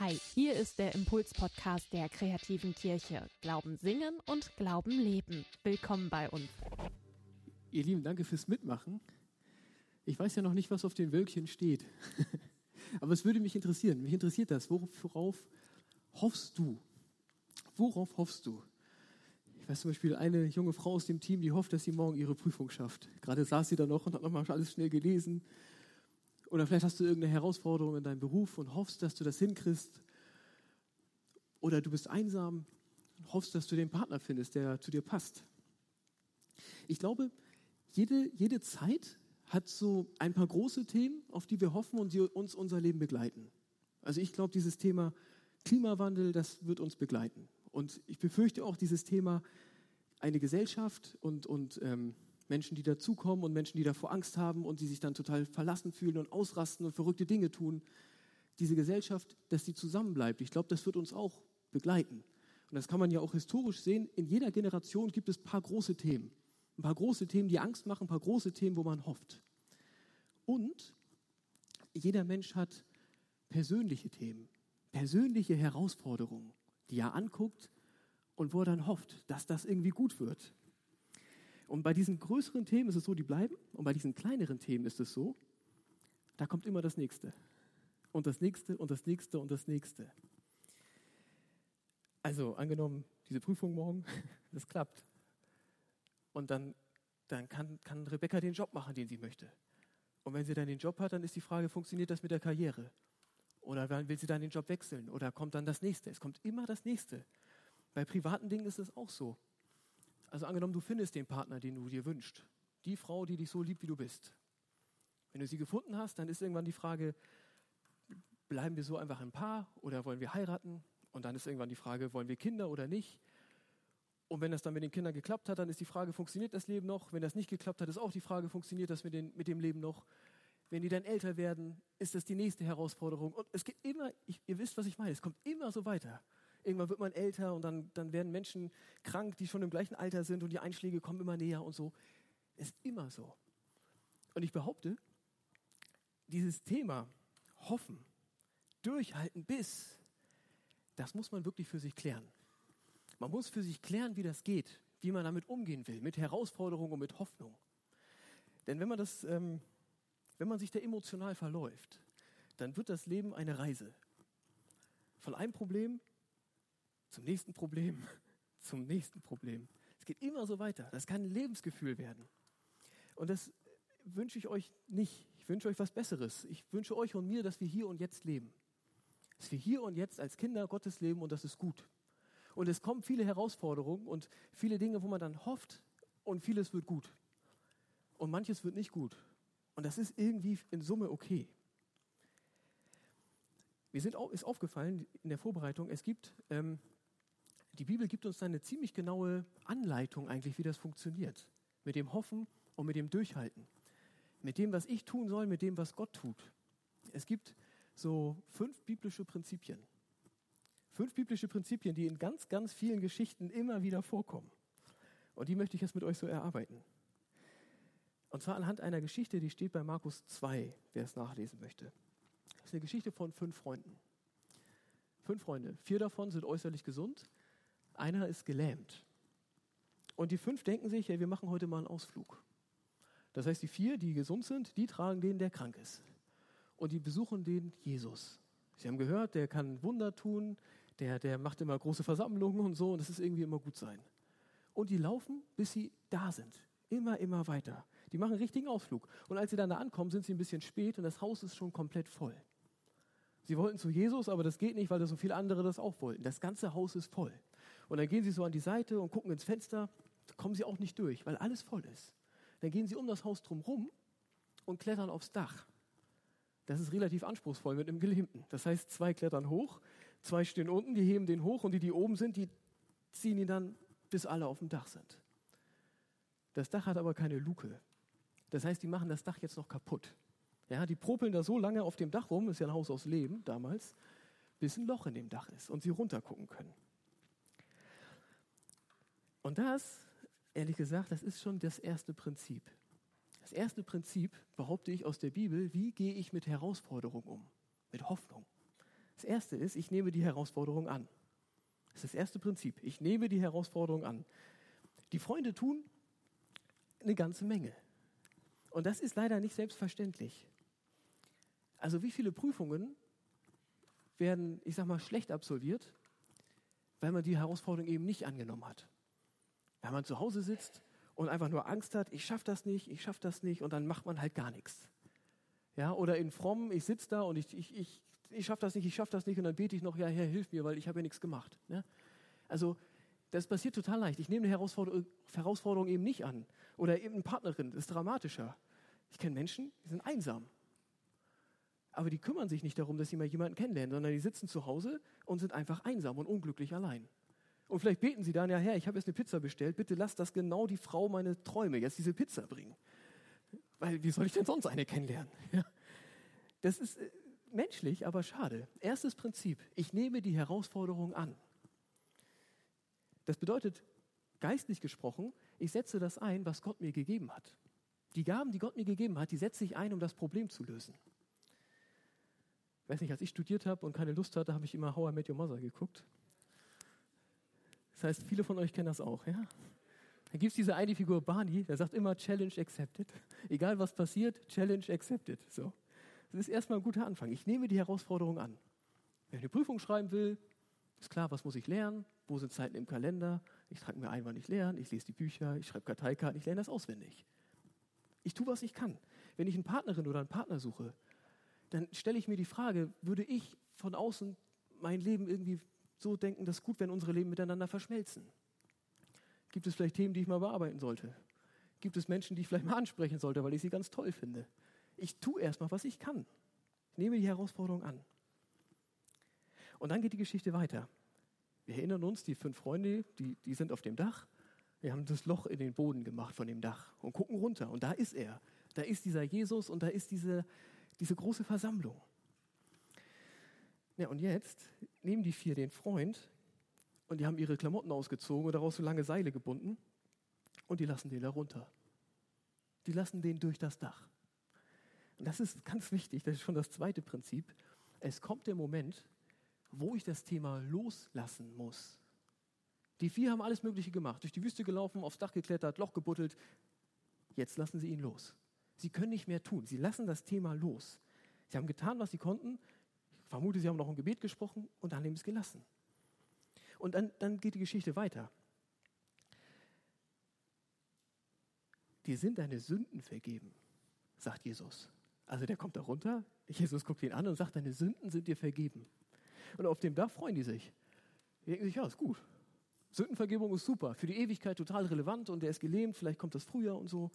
Hi, hier ist der Impuls-Podcast der kreativen Kirche. Glauben singen und Glauben leben. Willkommen bei uns. Ihr Lieben, danke fürs Mitmachen. Ich weiß ja noch nicht, was auf den Wölkchen steht. Aber es würde mich interessieren. Mich interessiert das. Worauf hoffst du? Worauf hoffst du? Ich weiß zum Beispiel eine junge Frau aus dem Team, die hofft, dass sie morgen ihre Prüfung schafft. Gerade saß sie da noch und hat nochmal alles schnell gelesen oder vielleicht hast du irgendeine Herausforderung in deinem Beruf und hoffst, dass du das hinkriegst. Oder du bist einsam und hoffst, dass du den Partner findest, der zu dir passt. Ich glaube, jede, jede Zeit hat so ein paar große Themen, auf die wir hoffen und die uns unser Leben begleiten. Also ich glaube, dieses Thema Klimawandel, das wird uns begleiten. Und ich befürchte auch dieses Thema eine Gesellschaft und, und ähm, Menschen, die dazukommen und Menschen, die davor Angst haben und die sich dann total verlassen fühlen und ausrasten und verrückte Dinge tun. Diese Gesellschaft, dass die zusammenbleibt, ich glaube, das wird uns auch begleiten. Und das kann man ja auch historisch sehen. In jeder Generation gibt es ein paar große Themen. Ein paar große Themen, die Angst machen, ein paar große Themen, wo man hofft. Und jeder Mensch hat persönliche Themen, persönliche Herausforderungen, die er anguckt und wo er dann hofft, dass das irgendwie gut wird. Und bei diesen größeren Themen ist es so, die bleiben. Und bei diesen kleineren Themen ist es so, da kommt immer das Nächste. Und das Nächste und das Nächste und das Nächste. Also angenommen, diese Prüfung morgen, das klappt. Und dann, dann kann, kann Rebecca den Job machen, den sie möchte. Und wenn sie dann den Job hat, dann ist die Frage, funktioniert das mit der Karriere? Oder will sie dann den Job wechseln? Oder kommt dann das Nächste? Es kommt immer das Nächste. Bei privaten Dingen ist es auch so. Also angenommen, du findest den Partner, den du dir wünschst. Die Frau, die dich so liebt, wie du bist. Wenn du sie gefunden hast, dann ist irgendwann die Frage, bleiben wir so einfach ein Paar oder wollen wir heiraten? Und dann ist irgendwann die Frage, wollen wir Kinder oder nicht? Und wenn das dann mit den Kindern geklappt hat, dann ist die Frage, funktioniert das Leben noch? Wenn das nicht geklappt hat, ist auch die Frage, funktioniert das mit, den, mit dem Leben noch? Wenn die dann älter werden, ist das die nächste Herausforderung. Und es geht immer, ich, ihr wisst, was ich meine, es kommt immer so weiter. Irgendwann wird man älter und dann, dann werden Menschen krank, die schon im gleichen Alter sind und die Einschläge kommen immer näher und so. Ist immer so. Und ich behaupte, dieses Thema Hoffen, Durchhalten bis, das muss man wirklich für sich klären. Man muss für sich klären, wie das geht, wie man damit umgehen will, mit Herausforderungen und mit Hoffnung. Denn wenn man, das, ähm, wenn man sich da emotional verläuft, dann wird das Leben eine Reise. Von einem Problem zum nächsten Problem, zum nächsten Problem. Es geht immer so weiter. Das kann ein Lebensgefühl werden. Und das wünsche ich euch nicht. Ich wünsche euch was Besseres. Ich wünsche euch und mir, dass wir hier und jetzt leben. Dass wir hier und jetzt als Kinder Gottes leben und das ist gut. Und es kommen viele Herausforderungen und viele Dinge, wo man dann hofft und vieles wird gut. Und manches wird nicht gut. Und das ist irgendwie in Summe okay. Mir sind, ist aufgefallen in der Vorbereitung, es gibt ähm, die Bibel gibt uns eine ziemlich genaue Anleitung eigentlich, wie das funktioniert. Mit dem Hoffen und mit dem Durchhalten. Mit dem, was ich tun soll, mit dem, was Gott tut. Es gibt so fünf biblische Prinzipien. Fünf biblische Prinzipien, die in ganz, ganz vielen Geschichten immer wieder vorkommen. Und die möchte ich jetzt mit euch so erarbeiten. Und zwar anhand einer Geschichte, die steht bei Markus 2, wer es nachlesen möchte. Das ist eine Geschichte von fünf Freunden. Fünf Freunde. Vier davon sind äußerlich gesund, einer ist gelähmt. Und die fünf denken sich, hey, wir machen heute mal einen Ausflug. Das heißt, die vier, die gesund sind, die tragen den, der krank ist. Und die besuchen den Jesus. Sie haben gehört, der kann Wunder tun, der, der macht immer große Versammlungen und so, und das ist irgendwie immer gut sein. Und die laufen, bis sie da sind. Immer, immer weiter. Die machen einen richtigen Ausflug. Und als sie dann da ankommen, sind sie ein bisschen spät und das Haus ist schon komplett voll. Sie wollten zu Jesus, aber das geht nicht, weil da so viele andere das auch wollten. Das ganze Haus ist voll. Und dann gehen sie so an die Seite und gucken ins Fenster, da kommen sie auch nicht durch, weil alles voll ist. Dann gehen sie um das Haus drumherum und klettern aufs Dach. Das ist relativ anspruchsvoll mit einem Gelähmten. Das heißt, zwei klettern hoch, zwei stehen unten, die heben den hoch und die, die oben sind, die ziehen ihn dann, bis alle auf dem Dach sind. Das Dach hat aber keine Luke. Das heißt, die machen das Dach jetzt noch kaputt. Ja, die propeln da so lange auf dem Dach rum, ist ja ein Haus aus Leben damals, bis ein Loch in dem Dach ist und sie runtergucken können. Und das, ehrlich gesagt, das ist schon das erste Prinzip. Das erste Prinzip behaupte ich aus der Bibel, wie gehe ich mit Herausforderungen um, mit Hoffnung. Das erste ist, ich nehme die Herausforderung an. Das ist das erste Prinzip. Ich nehme die Herausforderung an. Die Freunde tun eine ganze Menge. Und das ist leider nicht selbstverständlich. Also wie viele Prüfungen werden, ich sag mal, schlecht absolviert, weil man die Herausforderung eben nicht angenommen hat. Weil man zu Hause sitzt und einfach nur Angst hat, ich schaffe das nicht, ich schaffe das nicht und dann macht man halt gar nichts. Ja, oder in Fromm, ich sitze da und ich, ich, ich, ich schaffe das nicht, ich schaffe das nicht und dann bete ich noch, ja, Herr, hilf mir, weil ich habe ja nichts gemacht. Ja? Also das passiert total leicht. Ich nehme eine Herausforderung, Herausforderung eben nicht an. Oder eben eine Partnerin, das ist dramatischer. Ich kenne Menschen, die sind einsam. Aber die kümmern sich nicht darum, dass sie mal jemanden kennenlernen, sondern die sitzen zu Hause und sind einfach einsam und unglücklich allein. Und vielleicht beten sie dann, ja Herr, ich habe jetzt eine Pizza bestellt, bitte lass das genau die Frau meine Träume jetzt diese Pizza bringen. Weil wie soll ich denn sonst eine kennenlernen? Das ist äh, menschlich, aber schade. Erstes Prinzip, ich nehme die Herausforderung an. Das bedeutet, geistlich gesprochen, ich setze das ein, was Gott mir gegeben hat. Die Gaben, die Gott mir gegeben hat, die setze ich ein, um das Problem zu lösen. Ich weiß nicht, als ich studiert habe und keine Lust hatte, habe ich immer How I Met Your Mother geguckt. Das heißt, viele von euch kennen das auch, ja? Da gibt es diese eine Figur Barney, der sagt immer Challenge accepted. Egal was passiert, Challenge accepted. So. Das ist erstmal ein guter Anfang. Ich nehme die Herausforderung an. Wenn ich eine Prüfung schreiben will, ist klar, was muss ich lernen? Wo sind Zeiten im Kalender? Ich trage mir ein, wann ich lerne. Ich lese die Bücher, ich schreibe Karteikarten, ich lerne das auswendig. Ich tue, was ich kann. Wenn ich eine Partnerin oder einen Partner suche, dann stelle ich mir die Frage, würde ich von außen mein Leben irgendwie so denken, dass gut, wenn unsere Leben miteinander verschmelzen? Gibt es vielleicht Themen, die ich mal bearbeiten sollte? Gibt es Menschen, die ich vielleicht mal ansprechen sollte, weil ich sie ganz toll finde? Ich tue erstmal, was ich kann. Ich nehme die Herausforderung an. Und dann geht die Geschichte weiter. Wir erinnern uns, die fünf Freunde, die, die sind auf dem Dach. Wir haben das Loch in den Boden gemacht von dem Dach und gucken runter. Und da ist er. Da ist dieser Jesus und da ist diese, diese große Versammlung. Ja, und jetzt nehmen die vier den Freund und die haben ihre Klamotten ausgezogen und daraus so lange Seile gebunden und die lassen den da runter. Die lassen den durch das Dach. Und das ist ganz wichtig, das ist schon das zweite Prinzip. Es kommt der Moment, wo ich das Thema loslassen muss. Die vier haben alles Mögliche gemacht, durch die Wüste gelaufen, aufs Dach geklettert, Loch gebuddelt. Jetzt lassen sie ihn los. Sie können nicht mehr tun. Sie lassen das Thema los. Sie haben getan, was sie konnten. Vermute, sie haben noch ein Gebet gesprochen und dann haben sie es gelassen. Und dann, dann geht die Geschichte weiter. Dir sind deine Sünden vergeben, sagt Jesus. Also der kommt da runter, Jesus guckt ihn an und sagt, deine Sünden sind dir vergeben. Und auf dem Dach freuen die sich. Die denken sich, ja, ist gut. Sündenvergebung ist super, für die Ewigkeit total relevant und der ist gelähmt, vielleicht kommt das früher und so.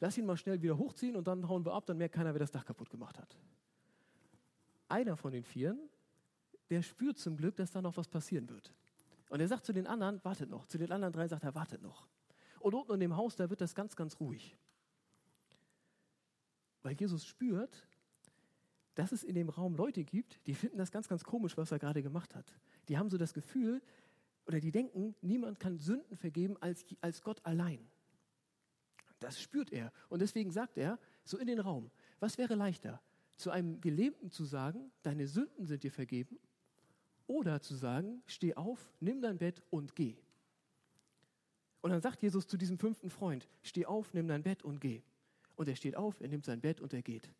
Lass ihn mal schnell wieder hochziehen und dann hauen wir ab, dann merkt keiner, wer das Dach kaputt gemacht hat. Einer von den Vieren, der spürt zum Glück, dass da noch was passieren wird. Und er sagt zu den anderen, wartet noch. Zu den anderen drei sagt er, wartet noch. Und unten in dem Haus, da wird das ganz, ganz ruhig. Weil Jesus spürt, dass es in dem Raum Leute gibt, die finden das ganz, ganz komisch, was er gerade gemacht hat. Die haben so das Gefühl, oder die denken, niemand kann Sünden vergeben als, als Gott allein. Das spürt er. Und deswegen sagt er so in den Raum, was wäre leichter, zu einem Gelähmten zu sagen, deine Sünden sind dir vergeben, oder zu sagen, steh auf, nimm dein Bett und geh. Und dann sagt Jesus zu diesem fünften Freund, steh auf, nimm dein Bett und geh. Und er steht auf, er nimmt sein Bett und er geht.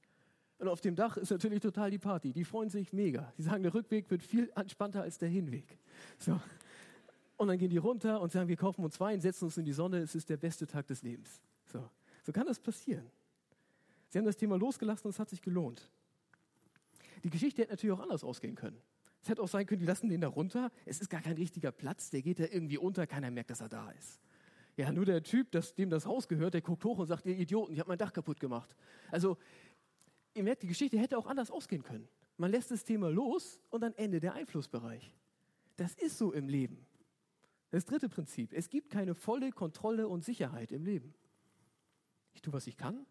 Und auf dem Dach ist natürlich total die Party. Die freuen sich mega. Sie sagen, der Rückweg wird viel entspannter als der Hinweg. So. Und dann gehen die runter und sagen, wir kaufen uns Wein, setzen uns in die Sonne, es ist der beste Tag des Lebens. So, so kann das passieren. Sie haben das Thema losgelassen und es hat sich gelohnt. Die Geschichte hätte natürlich auch anders ausgehen können. Es hätte auch sein können, die lassen den da runter, es ist gar kein richtiger Platz, der geht da irgendwie unter, keiner merkt, dass er da ist. Ja, nur der Typ, das, dem das Haus gehört, der guckt hoch und sagt, ihr Idioten, ich habe mein Dach kaputt gemacht. Also ihr merkt, die Geschichte hätte auch anders ausgehen können. Man lässt das Thema los und dann endet der Einflussbereich. Das ist so im Leben. Das dritte Prinzip. Es gibt keine volle Kontrolle und Sicherheit im Leben. Ich tue, was ich kann.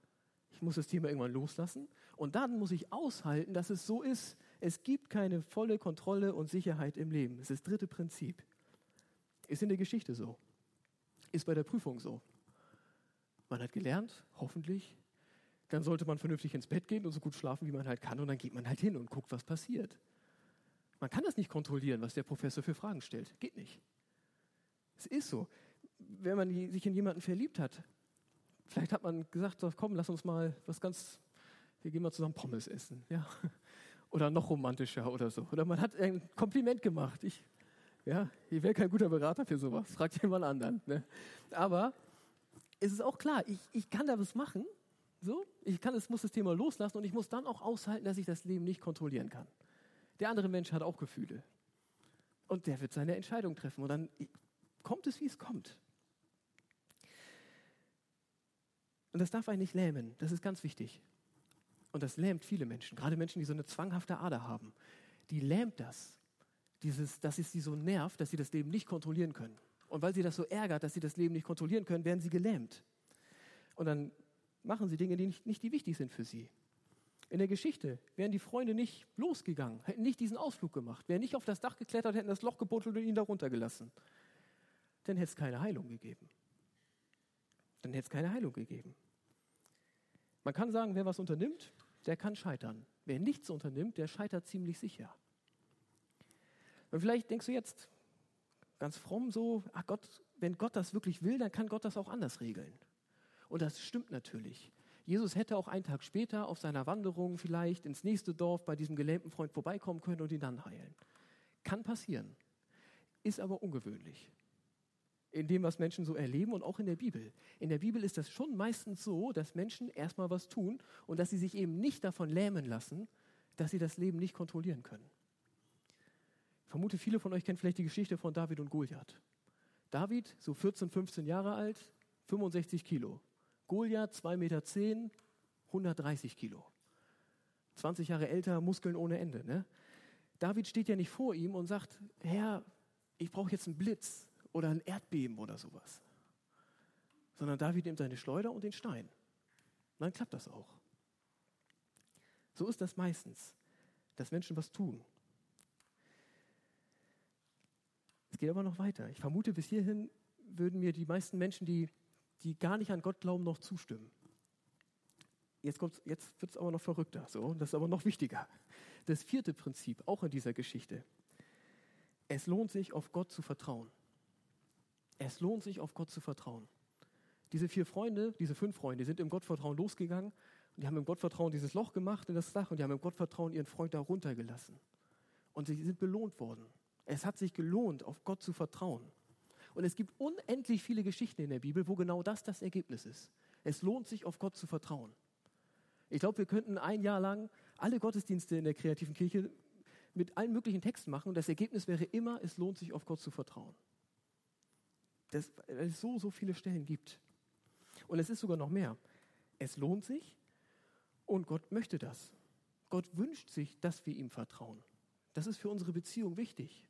Ich muss das Thema irgendwann loslassen. Und dann muss ich aushalten, dass es so ist. Es gibt keine volle Kontrolle und Sicherheit im Leben. Das ist das dritte Prinzip. Ist in der Geschichte so. Ist bei der Prüfung so. Man hat gelernt, hoffentlich, dann sollte man vernünftig ins Bett gehen und so gut schlafen, wie man halt kann. Und dann geht man halt hin und guckt, was passiert. Man kann das nicht kontrollieren, was der Professor für Fragen stellt. Geht nicht. Es ist so. Wenn man sich in jemanden verliebt hat, vielleicht hat man gesagt, komm, lass uns mal was ganz, wir gehen mal zusammen Pommes essen. Ja. Oder noch romantischer oder so. Oder man hat ein Kompliment gemacht. Ich, ja, ich wäre kein guter Berater für sowas. Fragt jemand anderen. Ne? Aber es ist auch klar, ich, ich kann da was machen. So, ich kann, es muss das Thema loslassen und ich muss dann auch aushalten, dass ich das Leben nicht kontrollieren kann. Der andere Mensch hat auch Gefühle. Und der wird seine Entscheidung treffen. Und dann kommt es, wie es kommt. Und das darf einen nicht lähmen. Das ist ganz wichtig. Und das lähmt viele Menschen, gerade Menschen, die so eine zwanghafte Ader haben. Die lähmt das. Dieses, dass es sie so nervt, dass sie das Leben nicht kontrollieren können. Und weil sie das so ärgert, dass sie das Leben nicht kontrollieren können, werden sie gelähmt. Und dann machen sie Dinge, die nicht, nicht die wichtig sind für sie. In der Geschichte wären die Freunde nicht losgegangen, hätten nicht diesen Ausflug gemacht, wären nicht auf das Dach geklettert, hätten das Loch gebuddelt und ihn da runtergelassen. Dann hätte es keine Heilung gegeben. Dann hätte es keine Heilung gegeben. Man kann sagen, wer was unternimmt, der kann scheitern. Wer nichts unternimmt, der scheitert ziemlich sicher. Und vielleicht denkst du jetzt ganz fromm so, ach Gott, wenn Gott das wirklich will, dann kann Gott das auch anders regeln. Und das stimmt natürlich. Jesus hätte auch einen Tag später auf seiner Wanderung vielleicht ins nächste Dorf bei diesem gelähmten Freund vorbeikommen können und ihn dann heilen. Kann passieren, ist aber ungewöhnlich. In dem, was Menschen so erleben und auch in der Bibel. In der Bibel ist das schon meistens so, dass Menschen erstmal was tun und dass sie sich eben nicht davon lähmen lassen, dass sie das Leben nicht kontrollieren können. Ich vermute, viele von euch kennen vielleicht die Geschichte von David und Goliath. David, so 14, 15 Jahre alt, 65 Kilo. Goliath, 2,10 Meter, 10, 130 Kilo. 20 Jahre älter, Muskeln ohne Ende. Ne? David steht ja nicht vor ihm und sagt, Herr, ich brauche jetzt einen Blitz oder ein Erdbeben oder sowas. Sondern David nimmt seine Schleuder und den Stein. Und dann klappt das auch. So ist das meistens, dass Menschen was tun. Es geht aber noch weiter. Ich vermute, bis hierhin würden mir die meisten Menschen, die die gar nicht an Gott glauben, noch zustimmen. Jetzt, jetzt wird es aber noch verrückter, so, das ist aber noch wichtiger. Das vierte Prinzip, auch in dieser Geschichte. Es lohnt sich, auf Gott zu vertrauen. Es lohnt sich, auf Gott zu vertrauen. Diese vier Freunde, diese fünf Freunde, sind im Gottvertrauen losgegangen und die haben im Gottvertrauen dieses Loch gemacht in das Dach und die haben im Gottvertrauen ihren Freund da runtergelassen. Und sie sind belohnt worden. Es hat sich gelohnt, auf Gott zu vertrauen. Und es gibt unendlich viele Geschichten in der Bibel, wo genau das das Ergebnis ist. Es lohnt sich, auf Gott zu vertrauen. Ich glaube, wir könnten ein Jahr lang alle Gottesdienste in der kreativen Kirche mit allen möglichen Texten machen und das Ergebnis wäre immer, es lohnt sich, auf Gott zu vertrauen. Das, weil es so, so viele Stellen gibt. Und es ist sogar noch mehr. Es lohnt sich und Gott möchte das. Gott wünscht sich, dass wir ihm vertrauen. Das ist für unsere Beziehung wichtig,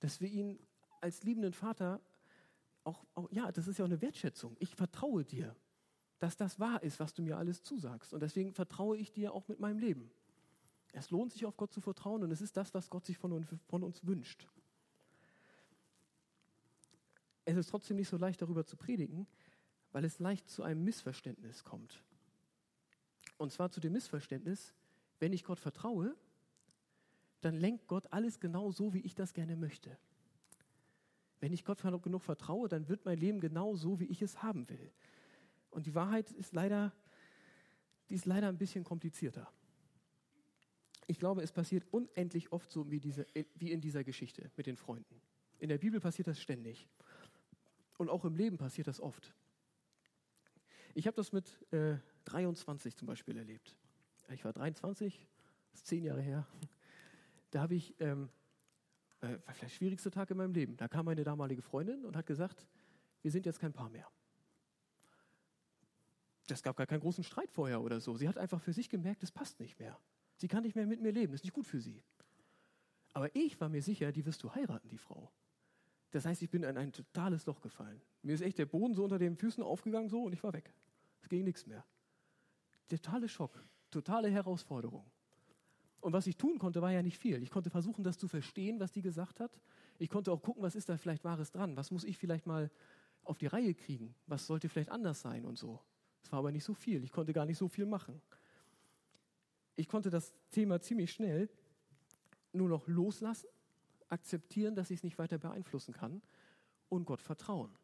dass wir ihn als liebenden Vater auch, auch, ja, das ist ja auch eine Wertschätzung. Ich vertraue dir, dass das wahr ist, was du mir alles zusagst. Und deswegen vertraue ich dir auch mit meinem Leben. Es lohnt sich, auf Gott zu vertrauen und es ist das, was Gott sich von uns, von uns wünscht. Es ist trotzdem nicht so leicht, darüber zu predigen, weil es leicht zu einem Missverständnis kommt. Und zwar zu dem Missverständnis, wenn ich Gott vertraue, dann lenkt Gott alles genau so, wie ich das gerne möchte. Wenn ich Gott genug vertraue, dann wird mein Leben genau so, wie ich es haben will. Und die Wahrheit ist leider, die ist leider ein bisschen komplizierter. Ich glaube, es passiert unendlich oft so wie, diese, wie in dieser Geschichte mit den Freunden. In der Bibel passiert das ständig. Und auch im Leben passiert das oft. Ich habe das mit äh, 23 zum Beispiel erlebt. Ich war 23, das ist zehn Jahre her. Da habe ich ähm, äh, war vielleicht der schwierigste Tag in meinem Leben. Da kam meine damalige Freundin und hat gesagt, wir sind jetzt kein Paar mehr. Das gab gar keinen großen Streit vorher oder so. Sie hat einfach für sich gemerkt, es passt nicht mehr. Sie kann nicht mehr mit mir leben, das ist nicht gut für sie. Aber ich war mir sicher, die wirst du heiraten, die Frau. Das heißt, ich bin in ein totales Loch gefallen. Mir ist echt der Boden so unter den Füßen aufgegangen so und ich war weg. Es ging nichts mehr. Totale Schock, totale Herausforderung. Und was ich tun konnte, war ja nicht viel. Ich konnte versuchen, das zu verstehen, was die gesagt hat. Ich konnte auch gucken, was ist da vielleicht Wahres dran? Was muss ich vielleicht mal auf die Reihe kriegen? Was sollte vielleicht anders sein und so? Es war aber nicht so viel. Ich konnte gar nicht so viel machen. Ich konnte das Thema ziemlich schnell nur noch loslassen, akzeptieren, dass ich es nicht weiter beeinflussen kann und Gott vertrauen.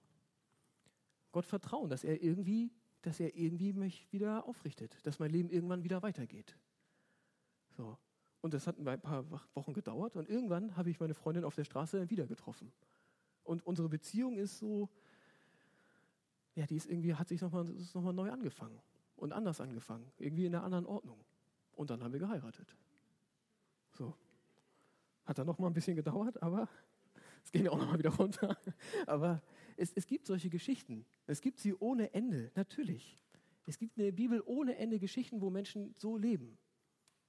Gott vertrauen, dass er irgendwie, dass er irgendwie mich wieder aufrichtet, dass mein Leben irgendwann wieder weitergeht. So. Und das hat ein paar Wochen gedauert und irgendwann habe ich meine Freundin auf der Straße wieder getroffen. Und unsere Beziehung ist so, ja, die ist irgendwie, hat sich nochmal noch neu angefangen und anders angefangen, irgendwie in einer anderen Ordnung. Und dann haben wir geheiratet. So. Hat dann nochmal ein bisschen gedauert, aber es ging auch nochmal wieder runter. Aber es, es gibt solche Geschichten. Es gibt sie ohne Ende, natürlich. Es gibt eine Bibel ohne Ende Geschichten, wo Menschen so leben.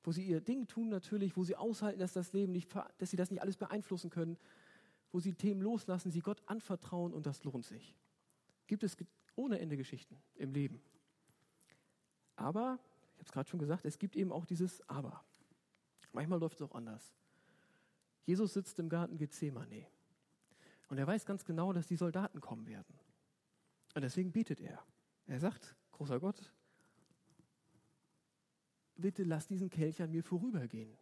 Wo sie ihr Ding tun, natürlich, wo sie aushalten, dass das Leben nicht, dass sie das nicht alles beeinflussen können, wo sie Themen loslassen, sie Gott anvertrauen und das lohnt sich. Gibt es ohne Ende Geschichten im Leben. Aber, ich habe es gerade schon gesagt, es gibt eben auch dieses Aber. Manchmal läuft es auch anders. Jesus sitzt im Garten Gethsemane und er weiß ganz genau, dass die Soldaten kommen werden. Und deswegen betet er. Er sagt, großer Gott, bitte lass diesen Kelch an mir vorübergehen.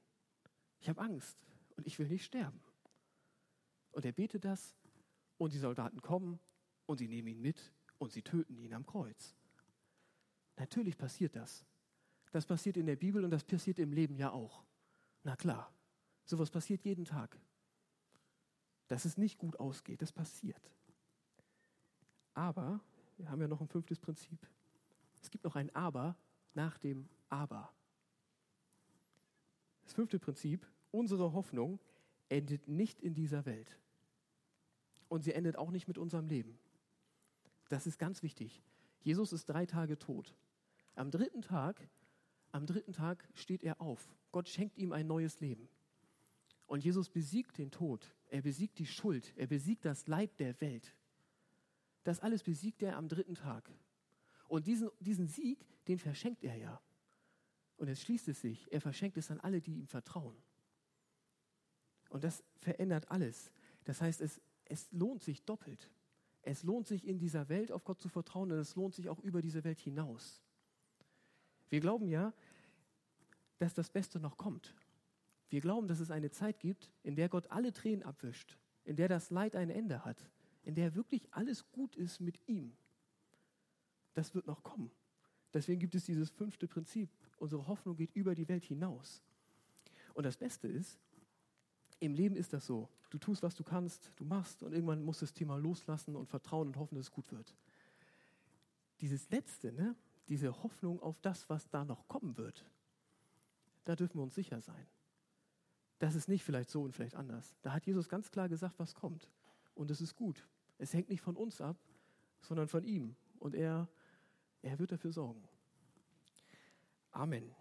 Ich habe Angst und ich will nicht sterben. Und er betet das und die Soldaten kommen und sie nehmen ihn mit und sie töten ihn am Kreuz. Natürlich passiert das. Das passiert in der Bibel und das passiert im Leben ja auch. Na klar, sowas passiert jeden Tag. Dass es nicht gut ausgeht, das passiert. Aber, wir haben ja noch ein fünftes Prinzip. Es gibt noch ein Aber nach dem Aber. Das fünfte Prinzip, unsere Hoffnung endet nicht in dieser Welt. Und sie endet auch nicht mit unserem Leben. Das ist ganz wichtig. Jesus ist drei Tage tot. Am dritten Tag, am dritten Tag steht er auf. Gott schenkt ihm ein neues Leben. Und Jesus besiegt den Tod. Er besiegt die Schuld. Er besiegt das Leid der Welt. Das alles besiegt er am dritten Tag. Und diesen, diesen Sieg, den verschenkt er ja. Und jetzt schließt es sich. Er verschenkt es an alle, die ihm vertrauen. Und das verändert alles. Das heißt, es, es lohnt sich doppelt. Es lohnt sich in dieser Welt auf Gott zu vertrauen und es lohnt sich auch über diese Welt hinaus. Wir glauben ja, dass das Beste noch kommt. Wir glauben, dass es eine Zeit gibt, in der Gott alle Tränen abwischt, in der das Leid ein Ende hat, in der wirklich alles gut ist mit ihm. Das wird noch kommen. Deswegen gibt es dieses fünfte Prinzip. Unsere Hoffnung geht über die Welt hinaus. Und das Beste ist, im Leben ist das so. Du tust, was du kannst, du machst und irgendwann musst du das Thema loslassen und vertrauen und hoffen, dass es gut wird. Dieses Letzte, ne? diese Hoffnung auf das, was da noch kommen wird, da dürfen wir uns sicher sein. Das ist nicht vielleicht so und vielleicht anders. Da hat Jesus ganz klar gesagt, was kommt. Und es ist gut. Es hängt nicht von uns ab, sondern von ihm. Und er, er wird dafür sorgen. Amen.